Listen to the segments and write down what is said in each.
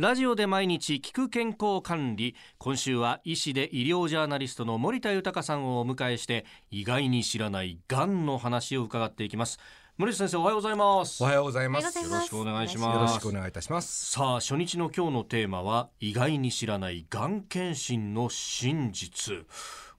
ラジオで毎日聞く健康管理。今週は医師で医療ジャーナリストの森田豊さんをお迎えして意外に知らないがんの話を伺っていきます。森田先生おはようございます。おはようございます。よろしくお願いします。よろしくお願いいたします。さあ初日の今日のテーマは意外に知らないがん検診の真実。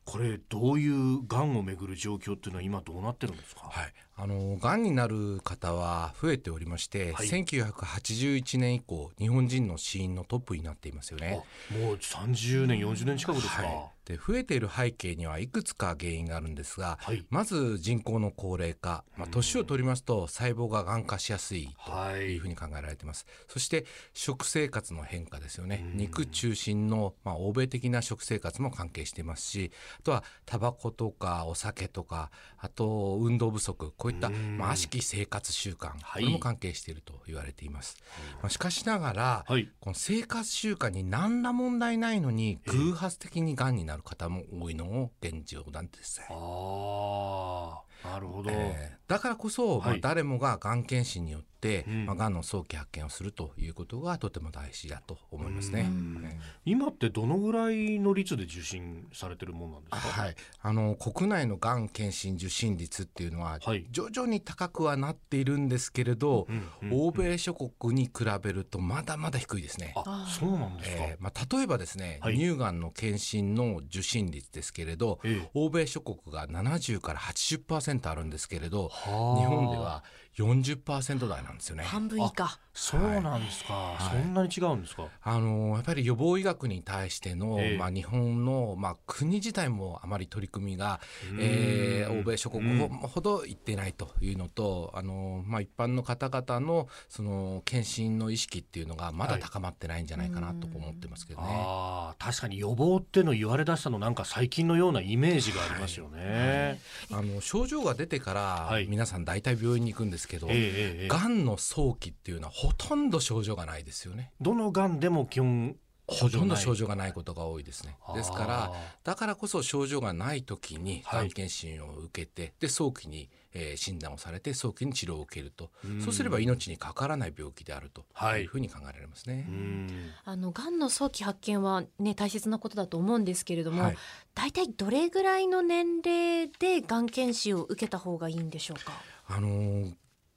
これどういうがんをめぐる状況っていうのは今どうなってるんですか？はいあのがんになる方は増えておりまして、はい。1981年以降日本人の死因のトップになっていますよね。もう30年40年近くですか、はい、で増えている背景にはいくつか原因があるんですが、はい。まず人口の高齢化、まあ、年を取りますと細胞ががん化しやすいとい。うふうに考えられています、そして食生活の変化ですよね。うん。肉中心の、まあ、欧米的な食生活も関係していますしあとはタバコとかお酒とかあと運動不足こういった、うん。まあ、悪しき生活習慣、はい。これも関係していると言われています、まあ、しかしながら、はい。この生活習慣に何ら問題ないのにええ。偶発的にがんになる方も多いのも現状なんです。ね。ああなるほど、えーだからこそ、まあ、はい。誰もががん検診によって、うん。まあ、がんの早期発見をするということがとても大事だと思いますね。うん。えー。今ってどのぐらいの率で受診されてるもんなんですか？はい、あの国内のがん検診受診率っていうのははい。徐々に高くはなっているんですけれど、うんうん欧米諸国に比べるとまだまだ低いですね。あそうなんですか、えーまあ、例えばですね、はい。乳がんの検診の受診率ですけれど、ええ。欧米諸国が70から80%あるんですけれどはあ。日本では40%台なんですよね。半分以下。そうなんですか、はい。そんなに違うんですか？あのやっぱり予防医学に対しての、ええ。まあ、日本の、まあ、国自体もあまり取り組みが、うん。えー欧米諸国うん。ほほどいってないというのと、あのまあ、一般の方々のその検診の意識っていうのがまだ高まってないんじゃないかなと思ってますけどね。ああ確かに予防っての言われ出したのなんか最近のようなイメージがありますよね、あの症状が出てから、はい皆さん大体病院に行くんですけど、ええんの早期っていうのはほとんど症状がないですよね。どのがんでも基本ほとんど症状状がないことが多いですね。ですからだからこそ症状がない時にはい。がん検診を受けて、で早期に、えー診断をされて早期に治療を受けると。うん。そうすれば命にかからない病気であるとはい。いうふうに考えられますね。うん。あのがんの早期発見はね大切なことだと思うんですけれども、はい。大体どれぐらいの年齢でがん検診を受けた方がいいんでしょうか？あのー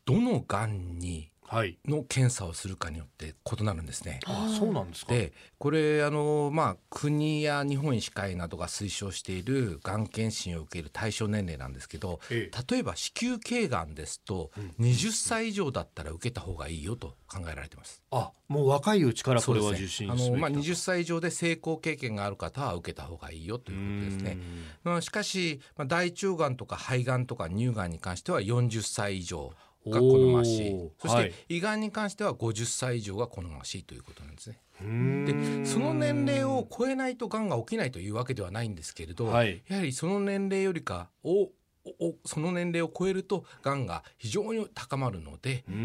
どのがんにはいの検査をするかによって異なるんですね。あそうなんですか。でこれあの、まあ、国や日本医師会などが推奨しているがん検診を受ける対象年齢なんですけどえ例えば子宮頸がんですとうん。20歳以上だったら受けた方がいいよと考えられてます。あもう若いうちからこれは受診ねあの、まあ、すべきだ20歳以上で成功経験がある方は受けた方がいいよということですね。まあ、しかし、まあ、大腸がんとか肺がんとか乳がんに関しては40歳以上が好ましい。そして、はい。胃がんに関しては50歳以上が好ましいということなんですね。うん。でその年齢を超えないとがんが起きないというわけではないんですけれど、はい。やはりその年齢よりかをおその年齢を超えるとがんが非常に高まるので、うえん。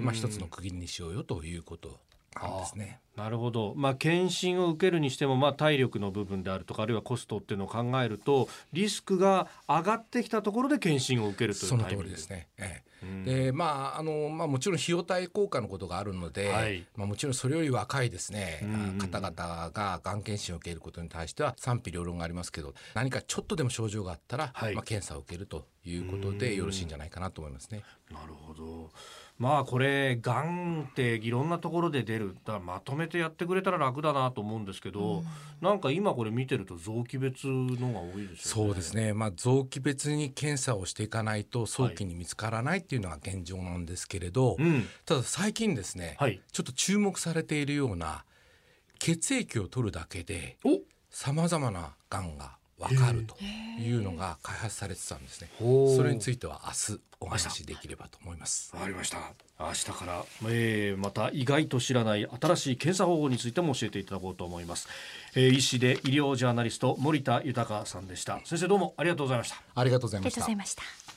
ーまあ、一つの区切りにしようよということですね。なるほど、まあ、検診を受けるにしても、まあ、体力の部分であるとかあるいはコストっていうのを考えるとリスクが上がってきたところで検診を受けるというその通りですね。ええ。うん。でまああのまあ、もちろん費用対効果のことがあるので、はい。まあ、もちろんそれより若いですね、うん方々ががん検診を受けることに対しては賛否両論がありますけど何かちょっとでも症状があったら、はい。まあ、検査を受けるということうん。でよろしいんじゃないかなと思いますね。なるほどまあこれがんっていろんなところで出る。だまとめてやってくれたら楽だなと思うんですけど、なんか今これ見てると臓器別のが多いですよね。そうですね、まあ、臓器別に検査をしていかないと早期に見つからないっていうのが現状なんですけれど、うん。ただ最近ですね、はい。ちょっと注目されているような血液を取るだけでお！さまざまながんが分かるというのが開発されてたんですね。それについては明日お話しできればと思います。わかりました明日から、えーまた意外と知らない新しい検査方法についても教えていただこうと思います、えー医師で医療ジャーナリスト森田豊さんでした先生どうもありがとうございましたありがとうございました。